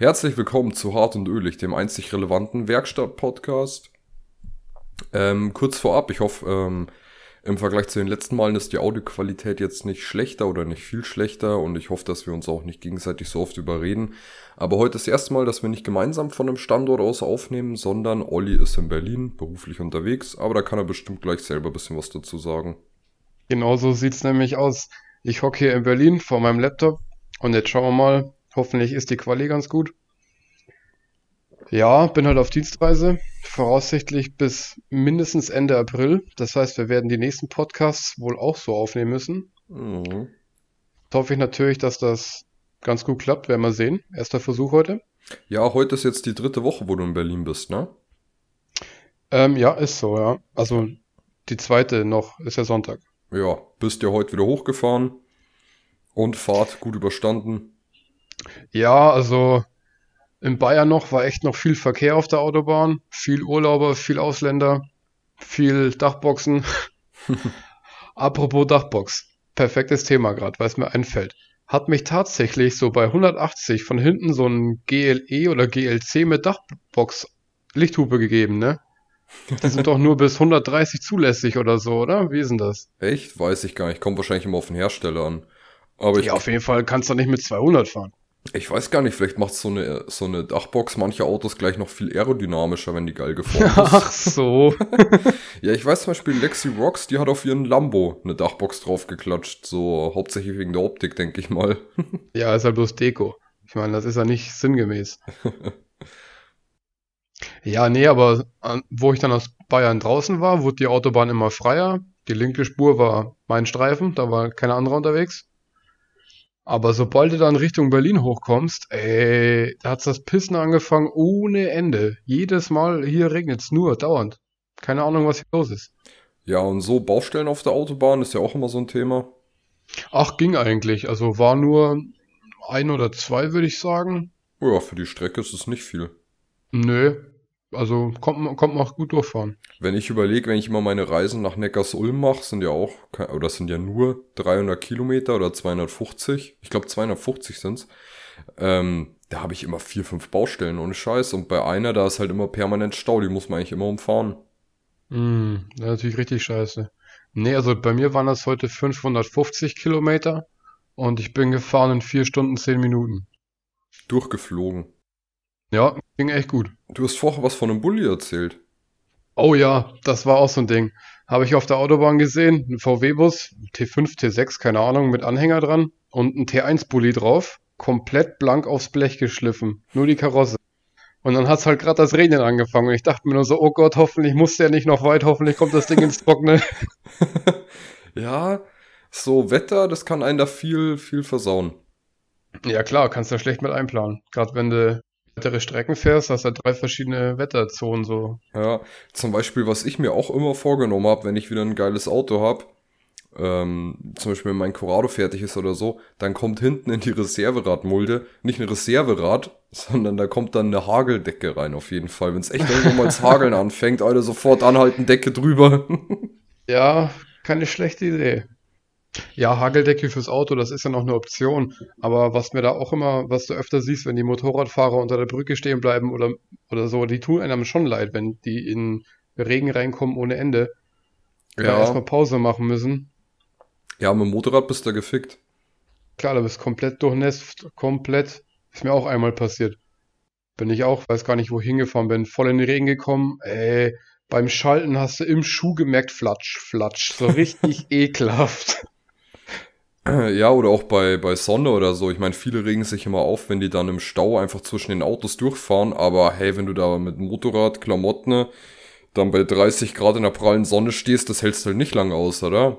Herzlich willkommen zu Hart und Ölig, dem einzig relevanten Werkstatt-Podcast. Ähm, kurz vorab, ich hoffe, ähm, im Vergleich zu den letzten Malen ist die Audioqualität jetzt nicht schlechter oder nicht viel schlechter und ich hoffe, dass wir uns auch nicht gegenseitig so oft überreden. Aber heute ist das erste Mal, dass wir nicht gemeinsam von einem Standort aus aufnehmen, sondern Olli ist in Berlin beruflich unterwegs, aber da kann er bestimmt gleich selber ein bisschen was dazu sagen. Genau so sieht's nämlich aus. Ich hocke hier in Berlin vor meinem Laptop und jetzt schauen wir mal, Hoffentlich ist die Quali ganz gut. Ja, bin halt auf Dienstreise, voraussichtlich bis mindestens Ende April. Das heißt, wir werden die nächsten Podcasts wohl auch so aufnehmen müssen. Mhm. hoffe ich natürlich, dass das ganz gut klappt. Werden wir sehen. Erster Versuch heute. Ja, heute ist jetzt die dritte Woche, wo du in Berlin bist, ne? Ähm, ja, ist so, ja. Also die zweite noch, ist ja Sonntag. Ja, bist ja heute wieder hochgefahren und Fahrt gut überstanden. Ja, also in Bayern noch war echt noch viel Verkehr auf der Autobahn, viel Urlauber, viel Ausländer, viel Dachboxen. Apropos Dachbox, perfektes Thema gerade, weil es mir einfällt. Hat mich tatsächlich so bei 180 von hinten so ein GLE oder GLC mit Dachbox Lichthupe gegeben, ne? Die sind doch nur bis 130 zulässig oder so, oder? Wie ist denn das? Echt? Weiß ich gar nicht. Kommt wahrscheinlich immer auf den Hersteller an. Aber ich ja, auf jeden Fall kannst du nicht mit 200 fahren. Ich weiß gar nicht, vielleicht macht so eine, so eine Dachbox manche Autos gleich noch viel aerodynamischer, wenn die geil geformt ist. Ach so. ja, ich weiß zum Beispiel, Lexi Rocks, die hat auf ihren Lambo eine Dachbox draufgeklatscht. So hauptsächlich wegen der Optik, denke ich mal. ja, ist ja bloß Deko. Ich meine, das ist ja nicht sinngemäß. ja, nee, aber wo ich dann aus Bayern draußen war, wurde die Autobahn immer freier. Die linke Spur war mein Streifen, da war kein anderer unterwegs. Aber sobald du dann Richtung Berlin hochkommst, ey, da hat's das Pissen angefangen ohne Ende. Jedes Mal hier regnet's nur, dauernd. Keine Ahnung, was hier los ist. Ja, und so Baustellen auf der Autobahn ist ja auch immer so ein Thema. Ach, ging eigentlich. Also war nur ein oder zwei, würde ich sagen. Ja, für die Strecke ist es nicht viel. Nö, also kommt, man kommt man auch gut durchfahren. Wenn ich überlege, wenn ich immer meine Reisen nach Neckars-Ulm mache, sind ja auch, oder sind ja nur 300 Kilometer oder 250. Ich glaube 250 sind's. Ähm, da habe ich immer vier, fünf Baustellen ohne Scheiß. Und bei einer, da ist halt immer permanent Stau, die muss man eigentlich immer umfahren. Mm, das ist natürlich richtig scheiße. Nee, also bei mir waren das heute 550 Kilometer und ich bin gefahren in vier Stunden, zehn Minuten. Durchgeflogen. Ja, ging echt gut. Du hast vorher was von einem Bulli erzählt. Oh ja, das war auch so ein Ding. Habe ich auf der Autobahn gesehen, ein VW-Bus, T5, T6, keine Ahnung, mit Anhänger dran und ein T1-Bulli drauf, komplett blank aufs Blech geschliffen, nur die Karosse. Und dann hat's halt gerade das Regnen angefangen und ich dachte mir nur so, oh Gott, hoffentlich muss der nicht noch weit, hoffentlich kommt das Ding ins Trockene. ja, so Wetter, das kann einen da viel, viel versauen. Ja klar, kannst du schlecht mit einplanen. Gerade wenn du weitere Strecken fährst, hast du drei verschiedene Wetterzonen so. Ja, zum Beispiel, was ich mir auch immer vorgenommen habe, wenn ich wieder ein geiles Auto habe, ähm, zum Beispiel wenn mein Corrado fertig ist oder so, dann kommt hinten in die Reserveradmulde nicht ein Reserverad, sondern da kommt dann eine Hageldecke rein auf jeden Fall. Wenn es echt irgendwo mal zu hageln anfängt, Alter, sofort anhalten, Decke drüber. ja, keine schlechte Idee. Ja, Hageldecke fürs Auto, das ist ja noch eine Option. Aber was mir da auch immer, was du öfter siehst, wenn die Motorradfahrer unter der Brücke stehen bleiben oder, oder so, die tun einem schon leid, wenn die in Regen reinkommen ohne Ende. Ja. ja erstmal Pause machen müssen. Ja, mit dem Motorrad bist du gefickt. Klar, du bist komplett durchnässt, komplett. Ist mir auch einmal passiert. Bin ich auch, weiß gar nicht, wo ich hingefahren bin, voll in den Regen gekommen. Ey, beim Schalten hast du im Schuh gemerkt, flatsch, flatsch. So richtig ekelhaft. Ja, oder auch bei, bei Sonne oder so. Ich meine, viele regen sich immer auf, wenn die dann im Stau einfach zwischen den Autos durchfahren. Aber hey, wenn du da mit Motorrad, Klamotten, dann bei 30 Grad in der prallen Sonne stehst, das hältst du halt nicht lange aus, oder?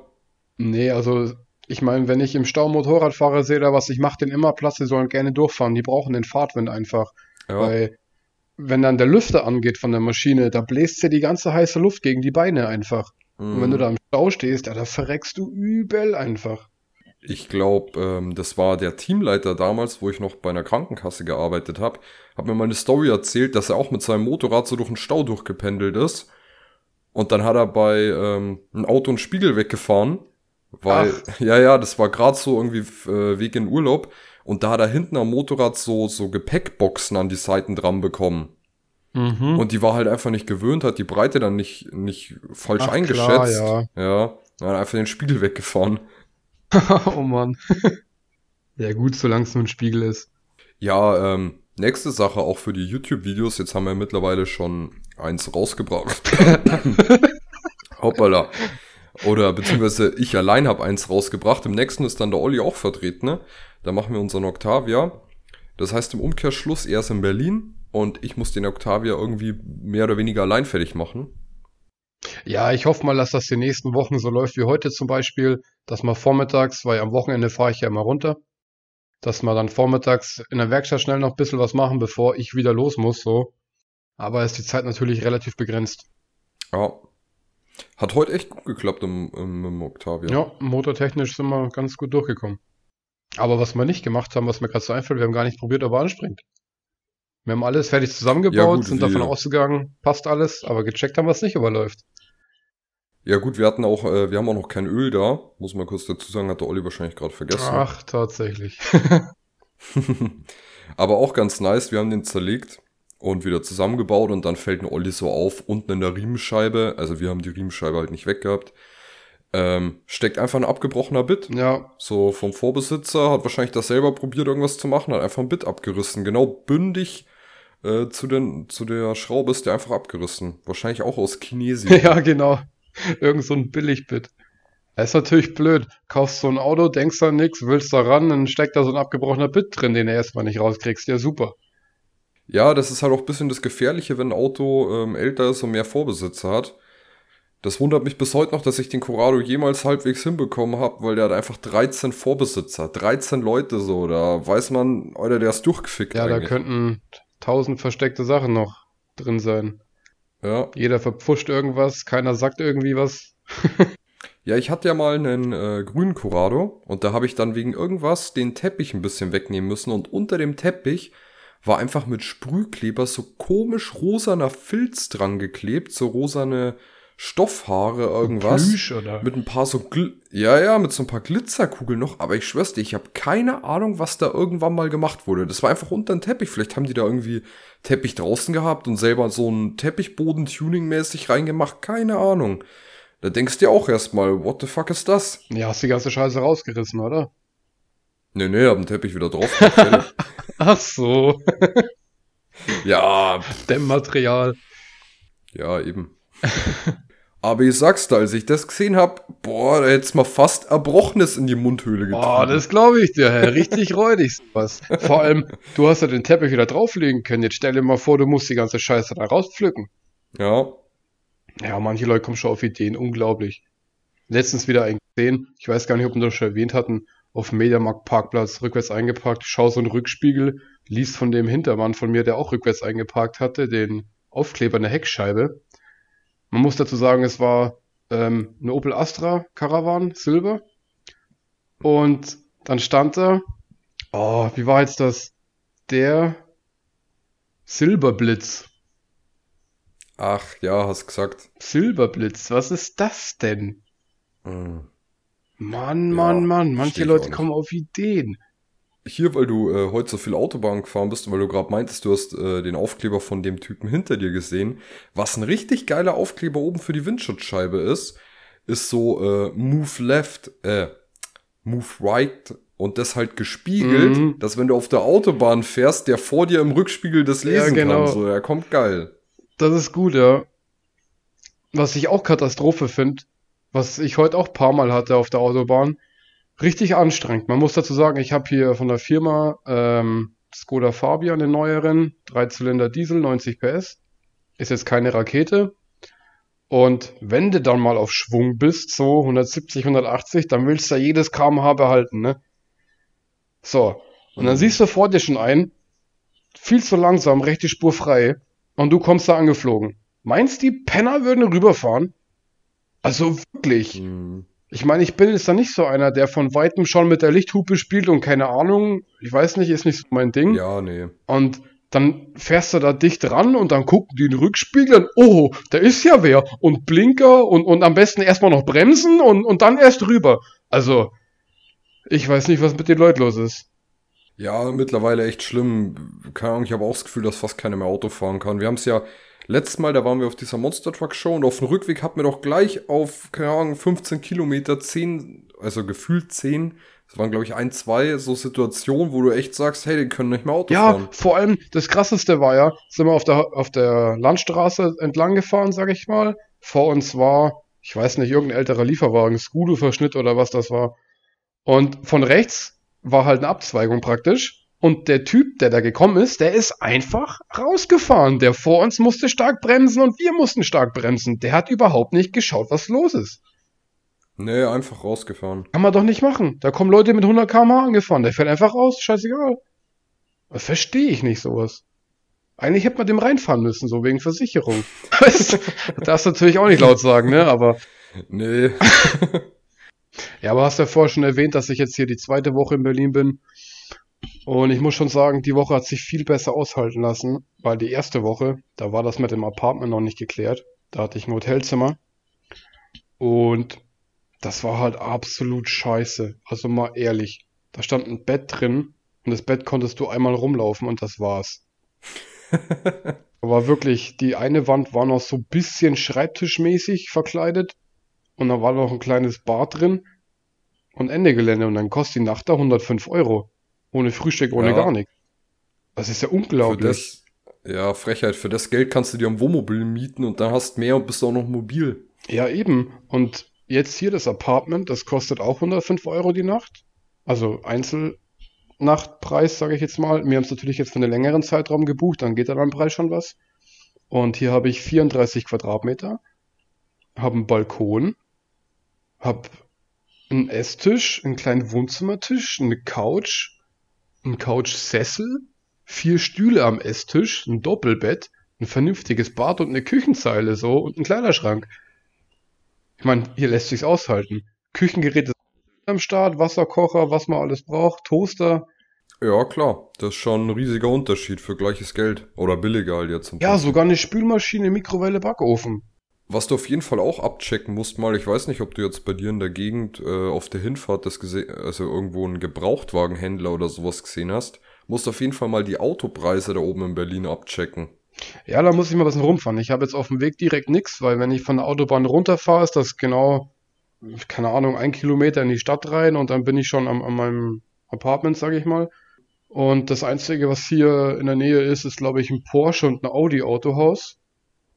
Nee, also ich meine, wenn ich im Stau Motorradfahrer sehe oder was, ich mache den immer Platz, die sollen gerne durchfahren. Die brauchen den Fahrtwind einfach. Ja. Weil wenn dann der Lüfter angeht von der Maschine, da bläst ja die ganze heiße Luft gegen die Beine einfach. Mhm. Und wenn du mhm. da im Stau stehst, ja, da verreckst du übel einfach ich glaube, ähm, das war der Teamleiter damals, wo ich noch bei einer Krankenkasse gearbeitet habe, hat mir mal eine Story erzählt, dass er auch mit seinem Motorrad so durch den Stau durchgependelt ist. Und dann hat er bei ähm, ein Auto einen Spiegel weggefahren, weil, Ach. ja, ja, das war gerade so irgendwie äh, Weg in Urlaub. Und da hat er hinten am Motorrad so, so Gepäckboxen an die Seiten dran bekommen. Mhm. Und die war halt einfach nicht gewöhnt, hat die Breite dann nicht, nicht falsch Ach, eingeschätzt. klar, ja. Dann hat einfach den Spiegel weggefahren. oh Mann. ja gut, solange es nur ein Spiegel ist. Ja, ähm, nächste Sache auch für die YouTube-Videos. Jetzt haben wir mittlerweile schon eins rausgebracht. Hoppala. Oder beziehungsweise ich allein habe eins rausgebracht. Im nächsten ist dann der Olli auch vertreten. Ne? Da machen wir unseren Octavia. Das heißt im Umkehrschluss, er ist in Berlin und ich muss den Octavia irgendwie mehr oder weniger allein fertig machen. Ja, ich hoffe mal, dass das die nächsten Wochen so läuft wie heute zum Beispiel, dass man vormittags, weil am Wochenende fahre ich ja immer runter, dass wir dann vormittags in der Werkstatt schnell noch ein bisschen was machen, bevor ich wieder los muss, so. Aber ist die Zeit natürlich relativ begrenzt. Ja. Hat heute echt gut geklappt im, im, im Octavia. Ja, motortechnisch sind wir ganz gut durchgekommen. Aber was wir nicht gemacht haben, was mir gerade so einfällt, wir haben gar nicht probiert, ob er anspringt. Wir haben alles fertig zusammengebaut, Ja, gut, sind davon ausgegangen, passt alles, aber gecheckt haben wir es nicht, ob er läuft. Ja gut, wir hatten auch, äh, wir haben auch noch kein Öl da. Muss man kurz dazu sagen, hat der Olli wahrscheinlich gerade vergessen. Ach, tatsächlich. Aber auch ganz nice, wir haben den zerlegt und wieder zusammengebaut und dann fällt ein Olli so auf, unten in der Riemenscheibe, also wir haben die Riemenscheibe halt nicht weggehabt, ähm, steckt einfach ein abgebrochener Bit. Ja, So vom Vorbesitzer, hat wahrscheinlich das selber probiert, irgendwas zu machen, hat einfach ein Bit abgerissen. Genau bündig äh, zu, den, zu der Schraube ist der einfach abgerissen. Wahrscheinlich auch aus Chinesien. ja, genau. Irgend so ein Billigbit. Das ist natürlich blöd. Kaufst so ein Auto, denkst an nix, willst da ran, dann steckt da so ein abgebrochener Bit drin, den du erstmal nicht rauskriegst. Ja, super. Ja, das ist halt auch ein bisschen das Gefährliche, wenn ein Auto ähm, älter ist und mehr Vorbesitzer hat. Das wundert mich bis heute noch, dass ich den Corrado jemals halbwegs hinbekommen habe, weil der hat einfach 13 Vorbesitzer, 13 Leute so. Da weiß man, Alter, der ist durchgefickt Ja, da eigentlich. könnten tausend versteckte Sachen noch drin sein. ja. Jeder verpfuscht irgendwas, keiner sagt irgendwie was. ja, ich hatte ja mal einen äh, grünen Corrado und da habe ich dann wegen irgendwas den Teppich ein bisschen wegnehmen müssen und unter dem Teppich war einfach mit Sprühkleber so komisch rosaner Filz dran geklebt, so rosane Stoffhaare, irgendwas. Plüsch oder? Mit ein paar so, Gl ja, ja, mit so ein paar Glitzerkugeln noch, aber ich schwör's dir, ich habe keine Ahnung, was da irgendwann mal gemacht wurde. Das war einfach unter den Teppich. Vielleicht haben die da irgendwie Teppich draußen gehabt und selber so einen Teppichboden tuning-mäßig reingemacht. Keine Ahnung. Da denkst du dir auch erstmal, what the fuck ist das? Ja, hast die ganze Scheiße rausgerissen, oder? Nee, nee, hab den Teppich wieder drauf. Ach so, ja, Dämmmaterial. ja, eben. aber ich sag's da, als ich das gesehen hab, boah, da hätt's mal fast Erbrochenes in die Mundhöhle getrieben. Oh, das glaube ich dir, Herr. Richtig räudig sowas. Vor allem, du hast ja den Teppich wieder drauflegen können. Jetzt stell dir mal vor, du musst die ganze Scheiße da rauspflücken. ja, Ja, manche Leute kommen schon auf Ideen, unglaublich. Letztens wieder einen gesehen, ich weiß gar nicht, ob wir das schon erwähnt hatten, auf dem Mediamarkt Parkplatz rückwärts eingeparkt, schau so einen Rückspiegel, liest von dem Hintermann von mir, der auch rückwärts eingeparkt hatte, den Aufkleber in der Heckscheibe. Man muss dazu sagen, es war ähm, eine Opel Astra Caravan Silber. Und dann stand da, oh, wie war jetzt das? Der Silberblitz. ach, ja, hast gesagt. Silberblitz, was ist das denn? Hm. Mann, Ja, Mann, Mann, manche Leute kommen auf Ideen. Hier, weil du äh, heute so viel Autobahn gefahren bist und weil du gerade meintest, du hast äh, den Aufkleber von dem Typen hinter dir gesehen. Was ein richtig geiler Aufkleber oben für die Windschutzscheibe ist, ist so äh, Move Left, äh, Move Right und das halt gespiegelt, Mhm. dass wenn du auf der Autobahn fährst, der vor dir im Rückspiegel das Ja, lesen genau. kann. So, der kommt geil. Das ist gut, ja. Was ich auch Katastrophe finde, was ich heute auch ein paar Mal hatte auf der Autobahn, richtig anstrengend. Man muss dazu sagen, ich habe hier von der Firma ähm, Skoda Fabia, den neueren, Dreizylinder Diesel, 90 PS. Ist jetzt keine Rakete. Und wenn du dann mal auf Schwung bist, so 170, 180, dann willst du ja jedes kmh behalten, ne? So. Und dann Mhm. siehst du vor dir schon ein, viel zu langsam, rechte Spur frei, und du kommst da angeflogen. Meinst die Penner würden rüberfahren? Also wirklich. Hm. Ich meine, ich bin jetzt da nicht so einer, der von weitem schon mit der Lichthupe spielt und keine Ahnung, ich weiß nicht, ist nicht so mein Ding. Ja, nee. Und dann fährst du da dicht ran und dann gucken die in den Rückspiegel und, oh, da ist ja wer. Und Blinker und, und am besten erstmal noch bremsen und, und dann erst rüber. Also, ich weiß nicht, was mit den Leuten los ist. Ja, mittlerweile echt schlimm. Keine Ahnung, ich habe auch das Gefühl, dass fast keiner mehr Auto fahren kann. Wir haben es ja letztes Mal, da waren wir auf dieser Monster Truck Show und auf dem Rückweg hatten wir doch gleich auf, keine Ahnung, 15 Kilometer 10, also gefühlt 10. Das waren, glaube ich, ein, zwei so Situationen, wo du echt sagst, hey, die können nicht mehr Auto Ja, fahren. vor allem das krasseste war ja, sind wir auf der, auf der Landstraße entlang gefahren, sag ich mal. Vor uns war, ich weiß nicht, irgendein älterer Lieferwagen, Skudo-Verschnitt oder was das war. Und von rechts war halt eine Abzweigung praktisch. Und der Typ, der da gekommen ist, der ist einfach rausgefahren. Der vor uns musste stark bremsen und wir mussten stark bremsen. Der hat überhaupt nicht geschaut, was los ist. Nee, einfach rausgefahren. Kann man doch nicht machen. Da kommen Leute mit 100 km/h angefahren. Der fährt einfach raus. Scheißegal. Verstehe ich nicht sowas. Eigentlich hätte man dem reinfahren müssen, so wegen Versicherung. Das darfst du natürlich auch nicht laut sagen, ne? Aber Nee. Ja, aber hast ja vorher schon erwähnt, dass ich jetzt hier die zweite Woche in Berlin bin. Und ich muss schon sagen, die Woche hat sich viel besser aushalten lassen, weil die erste Woche, da war das mit dem Apartment noch nicht geklärt. Da hatte ich ein Hotelzimmer. Und das war halt absolut scheiße. Also mal ehrlich. Da stand ein Bett drin und das Bett konntest du einmal rumlaufen und das war's. Aber wirklich, die eine Wand war noch so ein bisschen schreibtischmäßig verkleidet und da war noch ein kleines Bad drin und Ende Gelände und dann kostet die Nacht da 105 Euro. Ohne Frühstück, ohne Ja. gar nichts. Das ist ja Für unglaublich. das, ja, Frechheit. Für das Geld kannst du dir ein Wohnmobil mieten und dann hast mehr und bist auch noch mobil. Ja, eben. Und jetzt hier das Apartment, das kostet auch 105 Euro die Nacht. Also Einzelnachtpreis, sage ich jetzt mal. Wir haben es natürlich jetzt für einen längeren Zeitraum gebucht, dann geht da beim Preis schon was. Und hier habe ich 34 Quadratmeter, habe einen Balkon, habe einen Esstisch, einen kleinen Wohnzimmertisch, eine Couch, einen Couchsessel, vier Stühle am Esstisch, ein Doppelbett, ein vernünftiges Bad und eine Küchenzeile so und einen Kleiderschrank. Ich meine, hier lässt sich's aushalten. Küchengeräte am Start, Wasserkocher, was man alles braucht, Toaster. Ja, klar. Das ist schon ein riesiger Unterschied für gleiches Geld. Oder billiger halt jetzt. Ja, sogar eine Spülmaschine, Mikrowelle, Backofen. Was du auf jeden Fall auch abchecken musst, mal, ich weiß nicht, ob du jetzt bei dir in der Gegend äh, auf der Hinfahrt das gesehen, also irgendwo einen Gebrauchtwagenhändler oder sowas gesehen hast, musst auf jeden Fall mal die Autopreise da oben in Berlin abchecken. Ja, da muss ich mal ein bisschen rumfahren. Ich habe jetzt auf dem Weg direkt nichts, weil wenn ich von der Autobahn runterfahre, ist das genau, keine Ahnung, ein Kilometer in die Stadt rein und dann bin ich schon am, an meinem Apartment, sage ich mal. Und das Einzige, was hier in der Nähe ist, ist, glaube ich, ein Porsche und ein Audi Autohaus.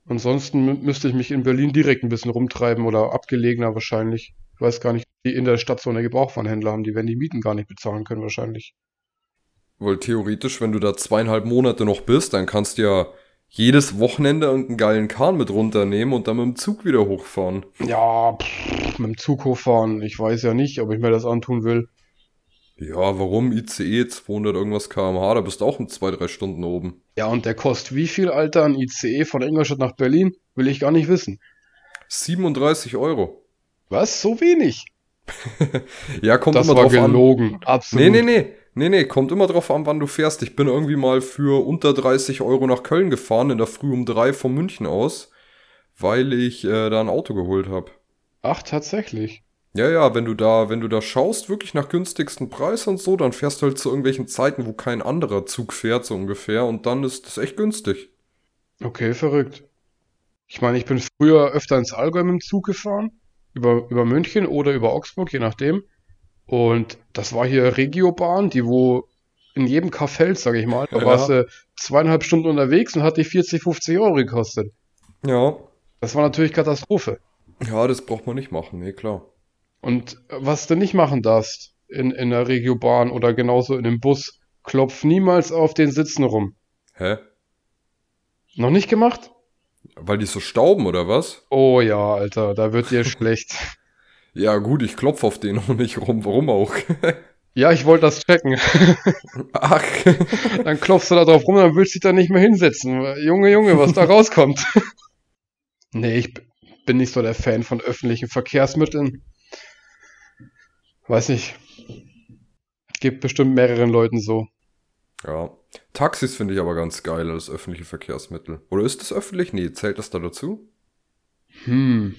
Ansonsten mü- müsste ich mich in Berlin direkt ein bisschen rumtreiben oder abgelegener wahrscheinlich. Ich weiß gar nicht, die in der Stadt so eine Gebrauchwarenhändler haben, die werden die Mieten gar nicht bezahlen können wahrscheinlich. Weil theoretisch, wenn du da zweieinhalb Monate noch bist, dann kannst du ja jedes Wochenende irgendeinen geilen Kahn mit runternehmen und dann mit dem Zug wieder hochfahren. Ja, pff, mit dem Zug hochfahren, ich weiß ja nicht, ob ich mir das antun will. Ja, warum? ICE 200 irgendwas kmh, da bist du auch in zwei, drei Stunden oben. Ja, und der kostet wie viel, Alter, ein ICE von Ingolstadt nach Berlin? Will ich gar nicht wissen. 37 Euro. Was? So wenig? Ja, kommt Das immer war drauf an. gelogen, absolut. Nee, nee, nee. Nee, nee, kommt immer drauf an, wann du fährst. Ich bin irgendwie mal für unter 30 Euro nach Köln gefahren, in der Früh um drei von München aus, weil ich äh, da ein Auto geholt habe. Ach, tatsächlich. Ja, ja, wenn du da, wenn du da schaust, wirklich nach günstigsten Preis und so, dann fährst du halt zu irgendwelchen Zeiten, wo kein anderer Zug fährt, so ungefähr, und dann ist das echt günstig. Okay, verrückt. Ich meine, ich bin früher öfter ins Allgäu mit dem Zug gefahren, über, über München oder über Augsburg, je nachdem. Und das war hier Regiobahn, die wo in jedem Kaff hält, sag ich mal. Da Ja. warst du zweieinhalb Stunden unterwegs und hat die 40, 50 Euro gekostet. Ja. Das war natürlich Katastrophe. Ja, das braucht man nicht machen, nee, klar. Und was du nicht machen darfst in, in der Regiobahn oder genauso in dem Bus, klopf niemals auf den Sitzen rum. Hä? Noch nicht gemacht? Weil die so stauben, oder was? Oh ja, Alter, da wird dir schlecht. Ja, gut, ich klopf auf den auch nicht rum, warum auch? Ja, ich wollte das checken. Ach. Dann klopfst du da drauf rum, dann willst du dich da nicht mehr hinsetzen. Junge, Junge, was da rauskommt. Nee, ich bin nicht so der Fan von öffentlichen Verkehrsmitteln. Weiß nicht. Gibt bestimmt mehreren Leuten so. Ja. Taxis finde ich aber ganz geil als öffentliche Verkehrsmittel. Oder ist das öffentlich? Nee, zählt das da dazu? Hm.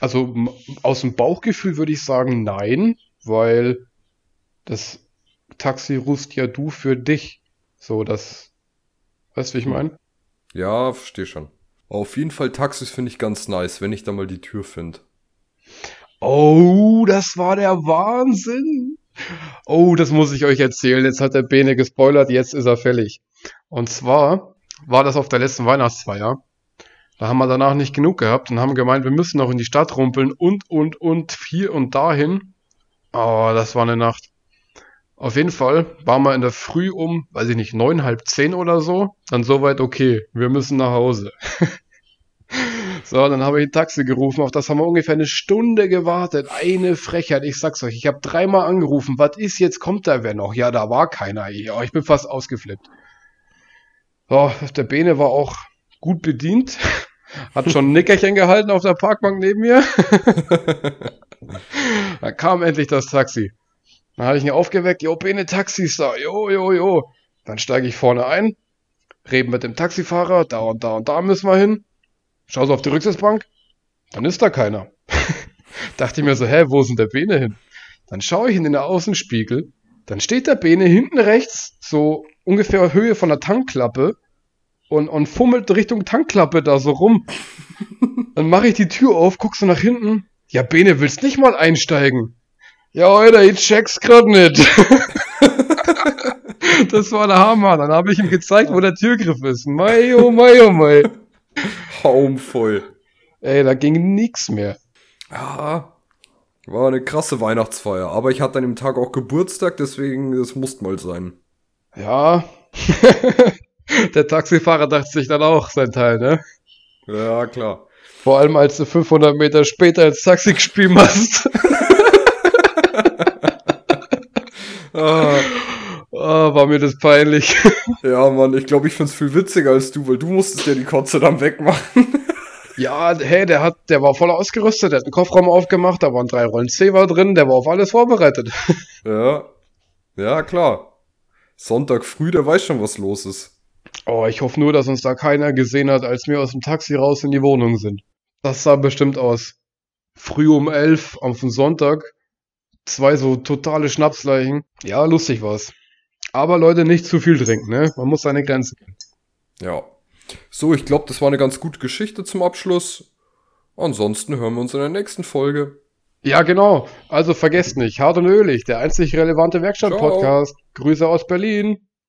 Also aus dem Bauchgefühl würde ich sagen nein, weil das Taxi rufst ja du für dich. So, das, weißt du, wie ich meine? Ja, verstehe schon. Auf jeden Fall Taxis finde ich ganz nice, wenn ich da mal die Tür finde. Oh, das war der Wahnsinn. Oh, das muss ich euch erzählen. Jetzt hat der Bene gespoilert, jetzt ist er fällig. Und zwar war das auf der letzten Weihnachtsfeier. Da haben wir danach nicht genug gehabt und haben gemeint, wir müssen noch in die Stadt rumpeln und, und, und, hier und dahin. Oh, das war eine Nacht. Auf jeden Fall waren wir in der Früh um, weiß ich nicht, neun, halb zehn oder so. Dann soweit, okay, wir müssen nach Hause. so, dann habe ich ein Taxi gerufen. Auf das haben wir ungefähr eine Stunde gewartet. Eine Frechheit, ich sag's euch. Ich habe dreimal angerufen. Was ist jetzt? Kommt da wer noch? Ja, da war keiner. Ja, ich bin fast ausgeflippt. So, der Bene war auch gut bedient. Hat schon ein Nickerchen gehalten auf der Parkbank neben mir. Dann kam endlich das Taxi. Dann habe ich ihn aufgeweckt, jo, Bene Taxis da, jo, jo, jo. Dann steige ich vorne ein, reden mit dem Taxifahrer, da und da und da müssen wir hin. Schau so auf die Rücksitzbank, dann ist da keiner. Dachte ich mir so, hä, wo ist denn der Bene hin? Dann schaue ich in den Außenspiegel, dann steht der Bene hinten rechts, so ungefähr Höhe von der Tankklappe, und, und fummelt Richtung Tankklappe da so rum. Dann mache ich die Tür auf, guckst du nach hinten. Ja, Bene, willst nicht mal einsteigen? Ja, Alter, ich check's grad nicht. das war der Hammer. Dann habe ich ihm gezeigt, wo der Türgriff ist. Mei, oh mei, oh mei. Haum voll. Ey, da ging nix mehr. Ja, war eine krasse Weihnachtsfeier. Aber ich hatte an dem Tag auch Geburtstag, deswegen, das musste mal sein. Ja. der Taxifahrer dachte sich dann auch sein Teil, ne? Ja, klar. Vor allem, als du 500 Meter später ins Taxi gespielt hast. ah, ah, war mir das peinlich. ja, Mann, ich glaube, ich find's viel witziger als du, weil du musstest ja die Kotze dann wegmachen. ja, hey, der hat, der war voll ausgerüstet, der hat einen Kofferraum aufgemacht, da waren drei Rollen Zewa drin, der war auf alles vorbereitet. ja, ja, klar. Sonntag früh, der weiß schon, was los ist. Oh, ich hoffe nur, dass uns da keiner gesehen hat, als wir aus dem Taxi raus in die Wohnung sind. Das sah bestimmt aus. Früh um elf auf dem Sonntag. Zwei so totale Schnapsleichen. Ja, lustig war's. Aber Leute, nicht zu viel trinken, ne? Man muss seine Grenzen kennen. Ja. So, ich glaube, das war eine ganz gute Geschichte zum Abschluss. Ansonsten hören wir uns in der nächsten Folge. Ja, genau. Also vergesst nicht, hart und ölig, der einzig relevante Werkstatt-Podcast. Grüße aus Berlin.